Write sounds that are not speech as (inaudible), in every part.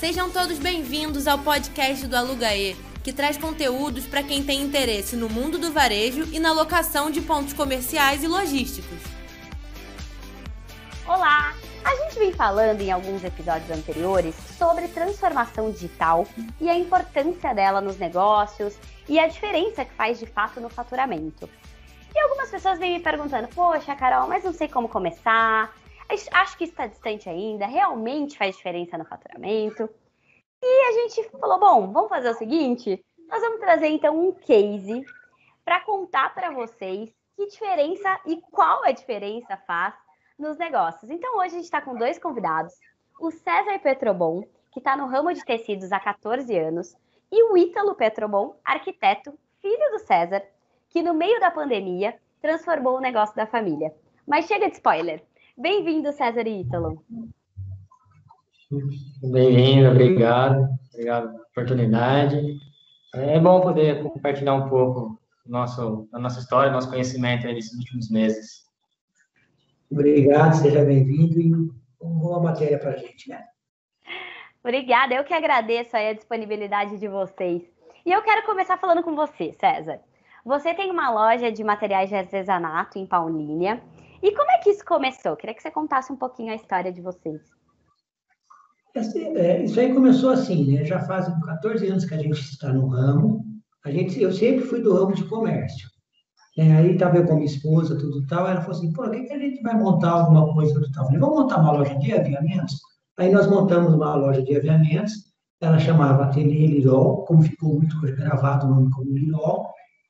Sejam todos bem-vindos ao podcast do Alugaê, que traz conteúdos para quem tem interesse no mundo do varejo e na locação de pontos comerciais e logísticos. Olá! A gente vem falando em alguns episódios anteriores sobre transformação digital e a importância dela nos negócios e a diferença que faz de fato no faturamento. E algumas pessoas vêm me perguntando: Poxa, Carol, mas não sei como começar, acho que está distante ainda, realmente faz diferença no faturamento. E a gente falou: bom, vamos fazer o seguinte: nós vamos trazer então um case para contar para vocês que diferença e qual a diferença faz nos negócios. Então hoje a gente está com dois convidados: o César Petrobon, que está no ramo de tecidos há 14 anos, e o Ítalo Petrobon, arquiteto, filho do César, que no meio da pandemia transformou o negócio da família. Mas chega de spoiler. Bem-vindo, César e Ítalo. Bem-vindo, obrigado. Obrigado pela oportunidade. É bom poder compartilhar um pouco nosso, a nossa história, nosso conhecimento nesses últimos meses. Obrigado, seja bem-vindo e uma boa matéria para a gente, né? Obrigada, eu que agradeço a disponibilidade de vocês. E eu quero começar falando com você, César. Você tem uma loja de materiais de artesanato em Paulínia e como é que isso começou? Queria que você contasse um pouquinho a história de vocês. É, isso aí começou assim, né? Já faz 14 anos que a gente está no ramo. A gente, eu sempre fui do ramo de comércio. É, aí estava eu com minha esposa, tudo tal. Ela falou assim: pô, o que, que a gente vai montar alguma coisa tudo tal? Eu falei: vamos montar uma loja de aviamentos? Aí nós montamos uma loja de aviamentos. Ela chamava Ateliê Lirol, como ficou muito gravado o nome como Lirol.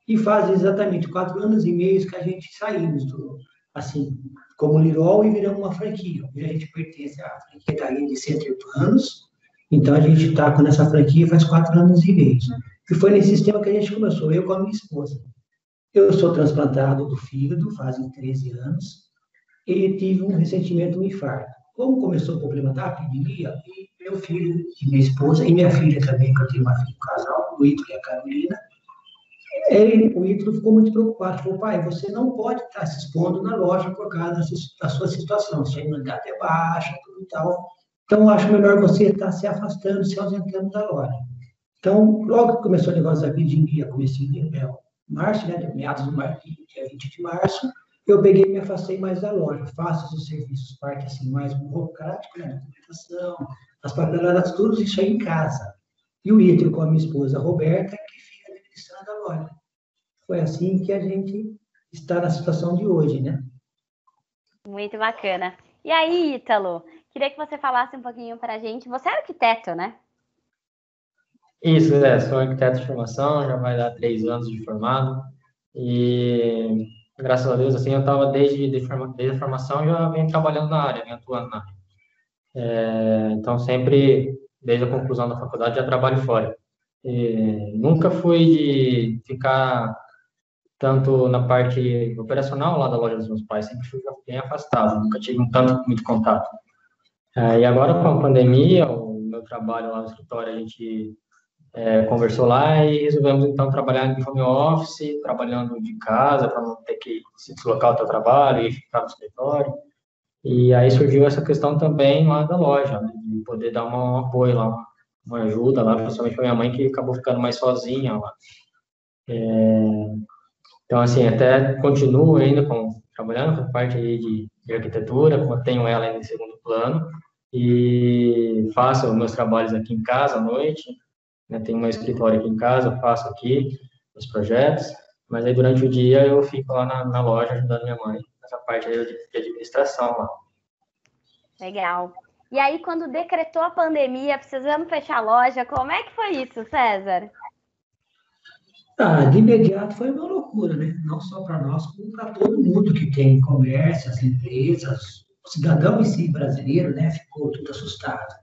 E faz exatamente quatro anos e meio que a gente saímos do, assim, como Lirol e viramos uma franquia. Hoje a gente pertence à franquia da Ilha de 108 anos, então a gente está com essa franquia faz quatro anos e meio. E foi nesse sistema que a gente começou, eu com a minha esposa. Eu sou transplantado do fígado, fazem 13 anos, e tive um recentemente um infarto. Como começou o problema da pandemia, meu filho e minha esposa, e minha filha também, que eu tenho uma filha, casal, o Ito e a Carolina, ele, o Ítalo ficou muito preocupado. Falou, pai, você não pode estar se expondo na loja por causa da sua situação. Sua imunidade é baixa, tudo e tal. Então, acho melhor você estar se afastando, se ausentando da loja. Então, logo que começou o negócio da pandemia, comecei em é, março, né, meados de março, dia 20 de março, eu peguei e me afastei mais da loja. Faço os serviços, parte assim, mais burocrática, né, documentação, as papeladas, tudo isso aí em casa. E o Ítalo com a minha esposa, Roberta, que fica administrando a loja foi assim que a gente está na situação de hoje, né? Muito bacana. E aí, Ítalo, queria que você falasse um pouquinho para a gente. Você é arquiteto, né? Isso, é. Sou arquiteto de formação, já vai dar três anos de formado. E, graças a Deus, assim, eu estava desde, desde a formação, já venho trabalhando na área, venho atuando na área. É, então, sempre, desde a conclusão da faculdade, já trabalho fora. E nunca fui de ficar tanto na parte operacional lá da loja dos meus pais, sempre fui bem afastado, nunca tive um tanto muito contato. É, e agora com a pandemia, o meu trabalho lá no escritório, a gente é, conversou lá e resolvemos então trabalhar em home office, trabalhando de casa para não ter que se deslocar ao trabalho e ficar no escritório. E aí surgiu essa questão também lá da loja, né, de poder dar um apoio lá, uma ajuda lá, principalmente para minha mãe que acabou ficando mais sozinha lá. É, então, assim, até continuo ainda com, trabalhando com a parte aí de, de arquitetura, tenho ela ainda em segundo plano, e faço meus trabalhos aqui em casa à noite, né, tenho meu escritório aqui em casa, faço aqui os projetos, mas aí durante o dia eu fico lá na, na loja ajudando minha mãe nessa parte aí de, de administração lá. Legal. E aí, quando decretou a pandemia, precisamos fechar a loja, como é que foi isso, César? Ah, de imediato foi uma loucura, né? Não só para nós, como para todo mundo que tem comércio, as empresas, o cidadão em si brasileiro, né? Ficou tudo assustado.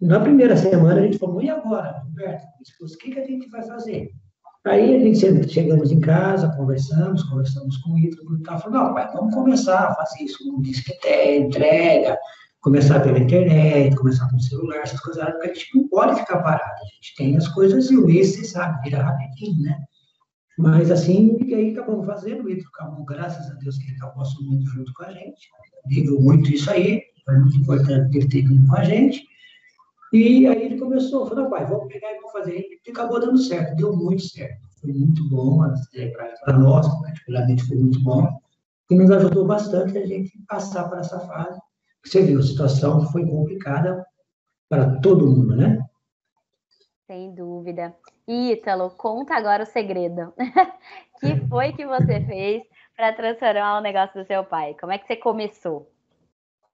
Na primeira semana a gente falou, e agora, Roberto? O que, que a gente vai fazer? Aí a gente chegamos em casa, conversamos, conversamos com o Ítalo e tal, falou, não, pai, vamos começar a fazer isso, um disquete, entrega, começar pela internet, começar com o celular, essas coisas, porque a gente não pode ficar parado, a gente tem as coisas e o mês, você sabe, vira rapidinho, né? Mas assim, e aí acabamos fazendo, o acabou, graças a Deus, que ele acabou assumindo junto com a gente, viu muito isso aí, foi muito importante ter ter vindo com a gente, E aí ele começou, falou, pai, vamos pegar e vamos fazer. E acabou dando certo, deu muito certo. Foi muito bom, para nós, particularmente foi muito bom. E nos ajudou bastante a gente passar por essa fase. Você viu, a situação foi complicada para todo mundo, né? Sem dúvida. Ítalo, conta agora o segredo. (laughs) que foi que você fez para transformar o negócio do seu pai? Como é que você começou?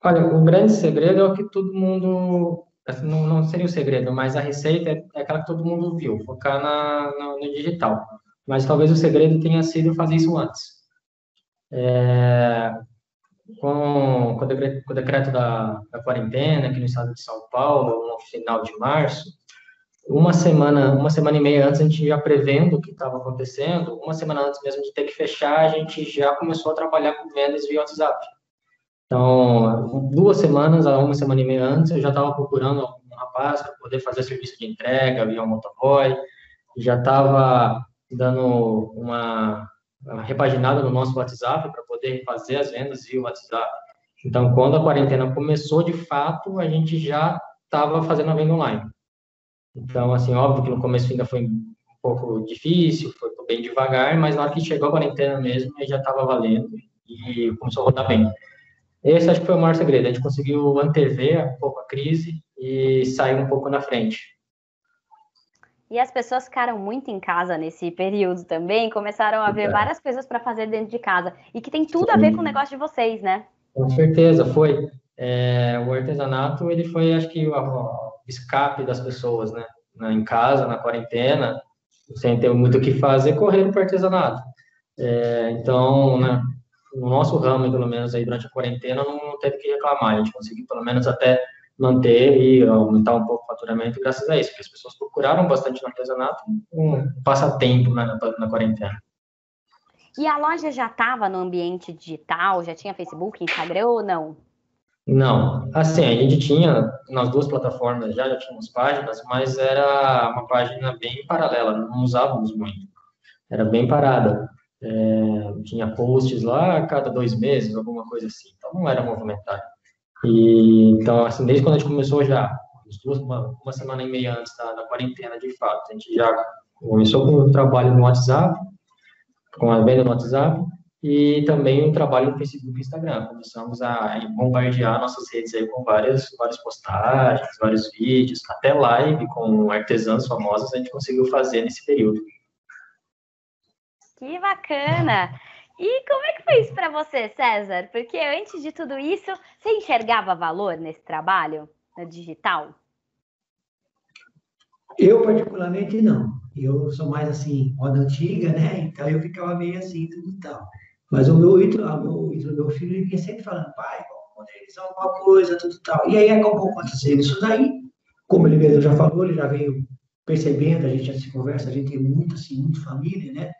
Olha, o grande segredo é o que todo mundo. Assim, não, não seria o segredo, mas a receita é, é aquela que todo mundo viu, focar na, no, no digital. Mas talvez o segredo tenha sido fazer isso antes. É, com, com, o decreto, com, o decreto, da, da quarentena aqui no estado de São Paulo, no final de março, uma semana, uma semana e meia antes, a gente já prevendo o que estava acontecendo, uma semana antes mesmo de ter que fechar, a gente já começou a trabalhar com vendas via WhatsApp. Então, duas semanas, a uma semana e meia antes, eu já estava procurando um rapaz para poder fazer serviço de entrega via um motoboy, já estava dando uma repaginada no nosso WhatsApp para poder fazer as vendas via WhatsApp. Então, quando a quarentena começou, de fato, a gente já estava fazendo a venda online. Então, assim, óbvio que no começo ainda foi um pouco difícil, foi bem devagar, mas na hora que chegou a quarentena mesmo, já estava valendo e começou a rodar bem. Esse acho que foi o maior segredo, a gente conseguiu antever um pouco a crise e sair um pouco na frente. E as pessoas ficaram muito em casa nesse período também, começaram a ver é. várias coisas para fazer dentro de casa, e que tem tudo a ver com o negócio de vocês, né? Com certeza, foi. É, o artesanato, ele foi, acho que, o, escape das pessoas, né? Em casa, na quarentena, sem ter muito o que fazer, correram para o artesanato. É, então, né, no nosso ramo, pelo menos aí durante a quarentena, não teve que reclamar, a gente conseguiu pelo menos até manter e aumentar um pouco o faturamento graças a isso, porque as pessoas procuraram bastante no artesanato um passatempo né, na, na quarentena. E a loja já estava no ambiente digital? Já tinha Facebook, Instagram ou não? Não, assim, a gente tinha nas duas plataformas já, já tínhamos páginas, mas era uma página bem paralela, não usávamos muito, era bem parada. É, tinha posts lá a cada dois meses, alguma coisa assim, então não era movimentado. E, então, assim, desde quando a gente começou já, uma, uma semana e meia antes da, da quarentena, de fato, a gente já começou com o trabalho no WhatsApp, com a venda no WhatsApp, e também o trabalho no Facebook e Instagram. Começamos a bombardear nossas redes aí com várias, várias postagens, vários vídeos, até live com artesãos famosos a gente conseguiu fazer nesse período. Que bacana! E como é que foi isso para você, César? Porque antes de tudo isso, você enxergava valor nesse trabalho no digital? Eu, particularmente, não. Eu sou mais assim, moda antiga, né? Então eu ficava meio assim, e tal. Mas o meu ah, meu, meu filho, ele vinha sempre falando, pai, vamos modernizar alguma coisa, tudo tal. E aí acabou acontecendo isso daí. Como ele mesmo já falou, ele já veio percebendo, a gente já se conversa, a gente tem muito, assim, muito família, né?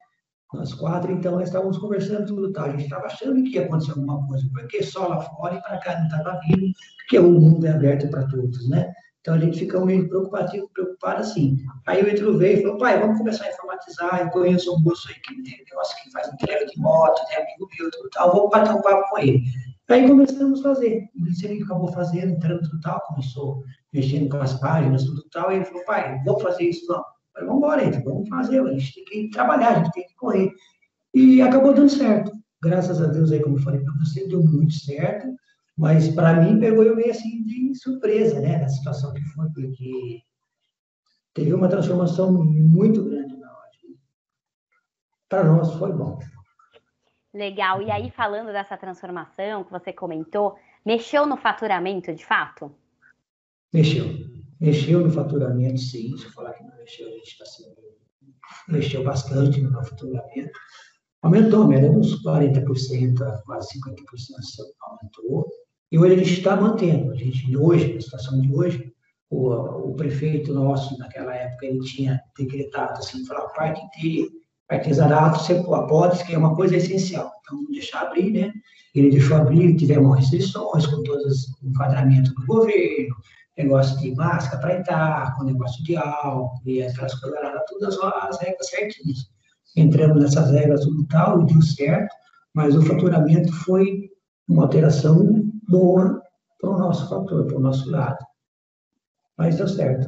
Nós quatro, então, nós estávamos conversando tudo tal. A gente estava achando que ia acontecer alguma coisa, porque só lá fora e para cá não estava vindo, porque o mundo é aberto para todos, né? Então a gente fica meio preocupado, preocupado assim. Aí o Etro veio e falou, pai, vamos começar a informatizar, eu conheço um moço aí que tem negócio que faz entrega de moto, tem amigo meu, tudo tal, vamos bater um papo com ele. Aí começamos a fazer. Ele acabou fazendo, entrando tudo tal, começou mexendo com as páginas, tudo tal, e ele falou, pai, vamos fazer isso não. Vamos embora, então, vamos fazer, a gente tem que trabalhar, a gente tem que correr. E acabou dando certo. Graças a Deus aí, como eu falei para você, deu muito certo. Mas para mim pegou eu meio assim de surpresa, né, na situação que foi, porque teve uma transformação muito grande na hora. Para nós foi bom. Legal. E aí, falando dessa transformação que você comentou, mexeu no faturamento de fato? Mexeu. Mexeu no faturamento, sim. Se eu falar que não mexeu, a gente está sendo. Mexeu bastante no faturamento. Aumentou a média uns 40%, quase 50% aumentou. E hoje a gente está mantendo. A gente, hoje, na situação de hoje, o, o prefeito nosso, naquela época, ele tinha decretado assim, falar, parte de artesanato, você pode, que é uma coisa essencial. Então, deixar abrir, né? Ele deixou abrir, tivemos restrições com todos os enquadramentos do governo, negócio de máscara para entrar, com negócio de álcool, e aquelas coisas, todas as regras certinhas. Entramos nessas regras tudo tal, e deu certo, mas o faturamento foi uma alteração boa para o nosso fator, para o nosso lado. Mas deu certo.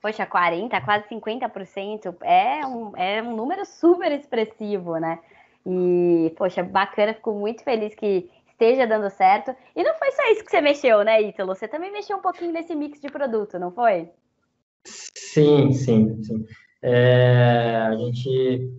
Poxa, 40%, quase 50% é um, é um número super expressivo, né? E, poxa, bacana, fico muito feliz que esteja dando certo. E não foi só isso que você mexeu, né, Ítalo? Você também mexeu um pouquinho nesse mix de produto, não foi? Sim, sim, sim. É, a gente.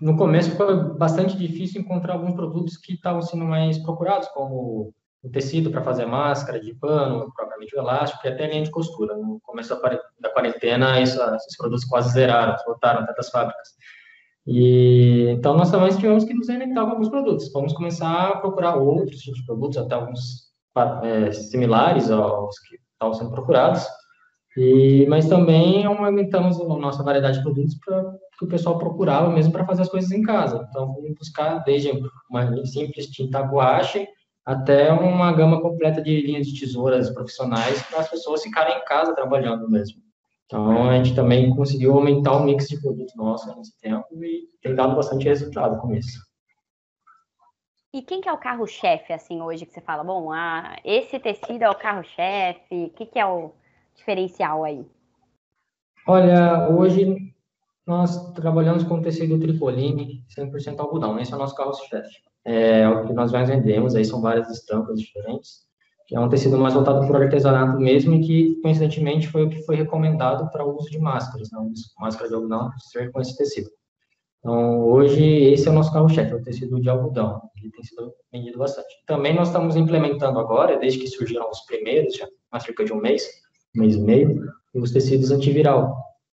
No começo foi bastante difícil encontrar alguns produtos que estavam sendo mais procurados, como o tecido para fazer máscara de pano, propriamente o elástico e até linha de costura. No começo da quarentena, isso, esses produtos quase zeraram, voltaram das fábricas. E, então, nós também tivemos que nos reinventar com alguns produtos. Vamos começar a procurar outros tipos de produtos, até alguns é, similares aos que estavam sendo procurados. E, mas também aumentamos a nossa variedade de produtos para que o pessoal procurava mesmo para fazer as coisas em casa. Então, vamos buscar desde uma simples tinta guache até uma gama completa de linhas de tesouras profissionais para as pessoas ficarem em casa trabalhando mesmo. Então, a gente também conseguiu aumentar o mix de produtos nosso nesse tempo e tem dado bastante resultado com isso. E quem que é o carro-chefe, assim, hoje, que você fala, bom, ah, esse tecido é o carro-chefe, o que, que é o diferencial aí? Olha, hoje nós trabalhamos com tecido tricoline 100% algodão, esse é o nosso carro-chefe. É o que nós mais vendemos, aí são várias estampas diferentes que é um tecido mais voltado para o artesanato mesmo e que, coincidentemente, foi o que foi recomendado para o uso de máscaras, né? máscara de algodão, ser com esse tecido. Então, hoje, esse é o nosso carro-chefe, é o tecido de algodão, que tem sido vendido bastante. Também nós estamos implementando agora, desde que surgiram os primeiros, já há cerca de um mês, um mês e meio, os tecidos antiviral.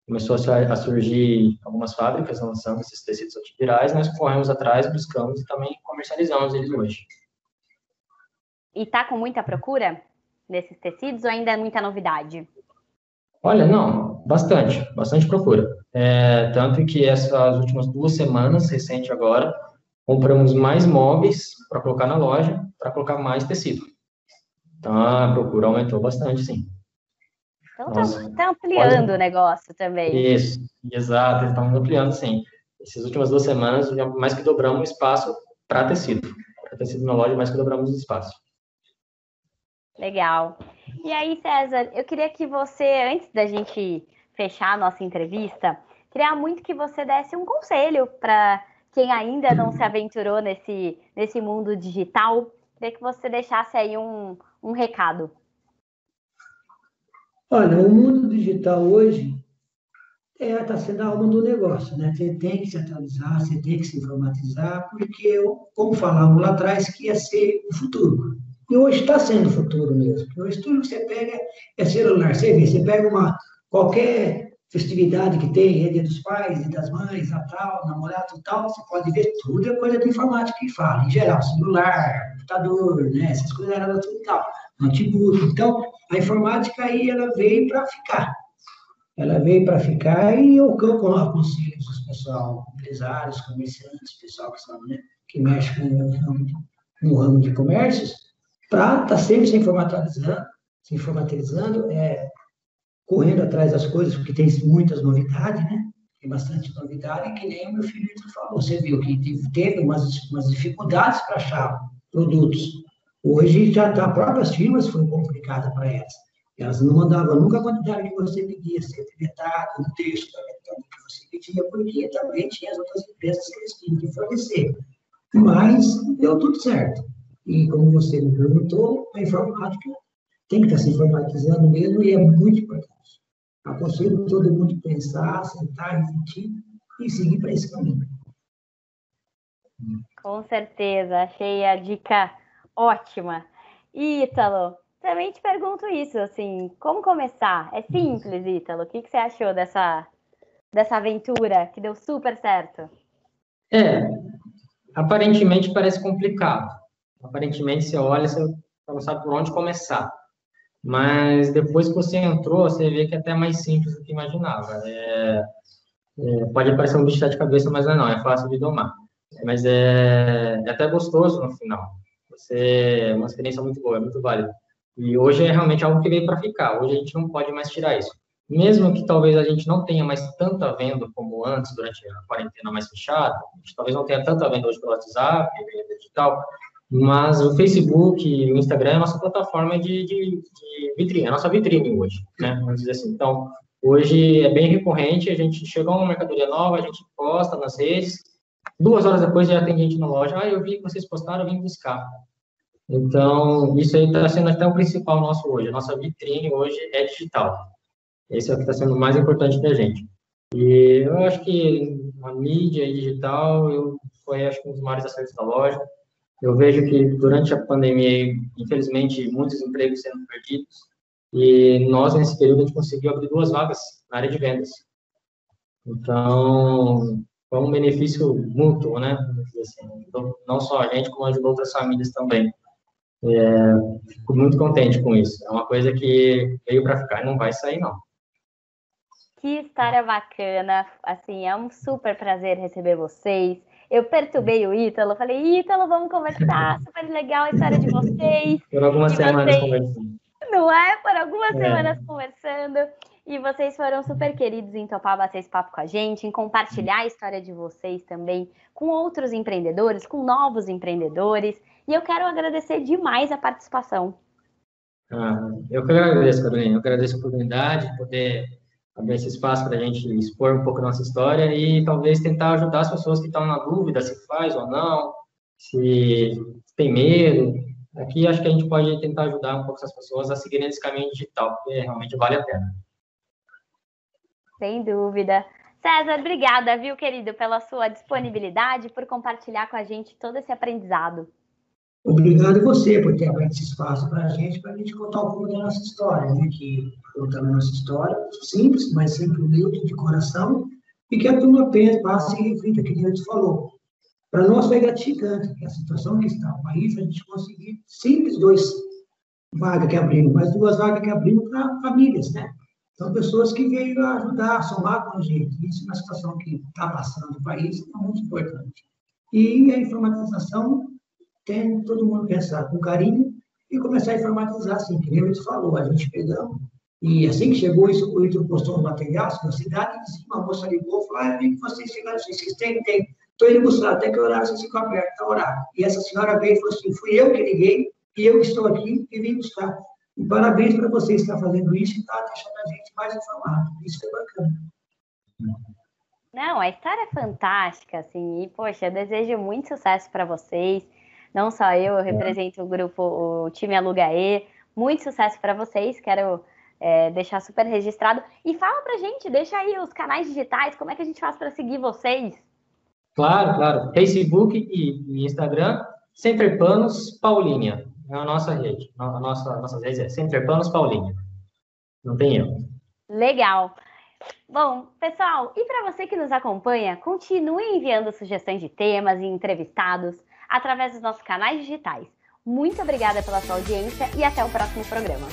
Começou a surgir algumas fábricas lançando esses tecidos antivirais, nós corremos atrás, buscamos e também comercializamos eles hoje. E está com muita procura nesses tecidos ou ainda é muita novidade? Olha, não, bastante, bastante procura. É, tanto que essas últimas duas semanas, recente agora, compramos mais móveis para colocar na loja, para colocar mais tecido. Então a procura aumentou bastante, sim. Então está tá ampliando pode... o negócio também. Isso, exato, estamos ampliando, sim. Essas últimas duas semanas, mais que dobramos o espaço para tecido. Para tecido na loja, mais que dobramos o espaço. Legal. E aí, César, eu queria que você, antes da gente fechar a nossa entrevista, queria muito que você desse um conselho para quem ainda não se aventurou nesse, nesse mundo digital. Queria que você deixasse aí um, um recado. Olha, o mundo digital hoje está é, tá sendo a alma do negócio, né? Você tem que se atualizar, você tem que se informatizar, porque, como falamos lá atrás, que ia ser o futuro. E hoje está sendo o futuro mesmo. Hoje tudo que você pega é celular. Você vê, você pega uma, qualquer festividade que tem, é dia dos pais, dia das mães, Natal, namorado e tal, você pode ver tudo é coisa de informática que fala. Em geral, celular, computador, né? Essas coisas eram tudo tal. Notebook. Então, a informática aí, ela veio para ficar. Ela veio para ficar e eu aconselho os pessoal, empresários, comerciantes, pessoal que, sabe, né, que mexe com, no, no ramo de comércios, para estar tá sempre se informatizando, se informatizando, é, correndo atrás das coisas, porque tem muitas novidades, né? Tem bastante novidade, que nem o meu filho falou. Você viu que teve umas, umas dificuldades para achar produtos. Hoje já tá, próprias firmas foi complicada para elas. Elas não mandavam nunca a quantidade que você pedia, sempre metade, um terço da metade que você pedia, porque também tinha as outras empresas que eles tinham que fornecer. Mas deu tudo certo. E como você me perguntou, a informática tem que estar se informatizando mesmo e é muito importante. Aconselho todo mundo pensar, sentar, refletir e seguir para esse caminho. Com certeza, achei a dica ótima. Ítalo, também te pergunto isso, assim, como começar? É simples, Ítalo. O que, que você achou dessa, dessa aventura que deu super certo? É, aparentemente parece complicado, Aparentemente, você olha, você não sabe por onde começar. Mas depois que você entrou, você vê que é até mais simples do que imaginava. É, é, pode parecer um bicho de cabeça, mas é, não, é fácil de domar. Mas é, é até gostoso no final. Você, é uma experiência muito boa, é muito válida. E hoje é realmente algo que veio para ficar. Hoje a gente não pode mais tirar isso. Mesmo que talvez a gente não tenha mais tanta venda como antes, durante a quarentena mais fechada, a gente talvez não tenha tanta venda hoje pelo WhatsApp, venda digital, Mas o Facebook e o Instagram é a nossa plataforma de, de, de vitrine, é a nossa vitrine hoje, né? Vamos dizer assim. Então, hoje é bem recorrente, a gente chegou uma mercadoria nova, a gente posta nas redes, duas horas depois já tem gente na loja, ah, eu vi que vocês postaram, eu vim buscar. Então, isso aí está sendo até o principal nosso hoje. A nossa vitrine hoje é digital. Esse é o que está sendo mais importante para a gente. E eu acho que a mídia digital eu, foi, acho um dos maiores acertos da loja. Eu vejo que durante a pandemia, infelizmente, muitos empregos sendo perdidos. E nós, nesse período, a gente conseguiu abrir duas vagas na área de vendas. Então, foi um benefício mútuo, né? Assim, então, não só a gente, como ajudou outras famílias também. É, fico muito contente com isso. É uma coisa que veio para ficar e não vai sair, não. Que história bacana. Assim, é um super prazer receber vocês. Eu perturbei o Ítalo, falei, Ítalo, vamos conversar, (laughs) super legal a história de vocês. Por algumas semanas vocês... conversando. Não é? Por algumas é. semanas conversando. E vocês foram super queridos em topar bater esse papo com a gente, em compartilhar a história de vocês também com outros empreendedores, com novos empreendedores. E eu quero agradecer demais a participação. Ah, eu que agradeço, Carolina. Eu agradeço a oportunidade de poder abrir esse espaço para a gente expor um pouco a nossa história e talvez tentar ajudar as pessoas que estão na dúvida se faz ou não, se tem medo. Aqui acho que a gente pode tentar ajudar um pouco essas pessoas a seguirem esse caminho digital, porque realmente vale a pena. Sem dúvida. César, obrigada, viu, querido, pela sua disponibilidade, por compartilhar com a gente todo esse aprendizado. Obrigado você por ter aberto esse espaço para a gente, para a gente contar um pouco da nossa história, né? Que contando a nossa história, simples, mas sempre humilde, de coração, e que a turma passe e reflita, que Deus falou. Para nós foi gratificante, que a situação que está o país, a gente conseguir simples dois vagas que abrimos, mas duas vagas que abrimos para famílias, né? São pessoas que veio ajudar, somar com a gente. Isso é uma situação que está passando no país, é muito importante. E a informatização tem todo mundo pensar com carinho e começar a informatizar, assim, que nem o falou, a gente pegamos. E assim que chegou isso, o Ítalo postou um material na cidade, uma moça ligou e falou, ah, eu vi que vocês chegaram, vocês têm, tem. Estou indo buscar, até que horário vocês ficam abertos, está horário. E essa senhora veio e falou assim, fui eu que liguei, e eu estou aqui e vim buscar. E parabéns para vocês que estão fazendo isso e está deixando a gente mais informado. Isso é bacana. Não, a história é fantástica, assim, e, poxa, eu desejo muito sucesso para vocês. Não só eu, eu represento o grupo, o time Alugaê. Muito sucesso para vocês, quero é, deixar super registrado. E fala pra gente, deixa aí os canais digitais, como é que a gente faz para seguir vocês? Claro, claro. Facebook e Instagram, Center Panos Paulinha. É a nossa rede. A nossa, a nossa rede é Center Panos Paulinha. Não tem erro. Legal. Bom, pessoal, e para você que nos acompanha, continue enviando sugestões de temas e entrevistados através dos nossos canais digitais. Muito obrigada pela sua audiência e até o próximo programa.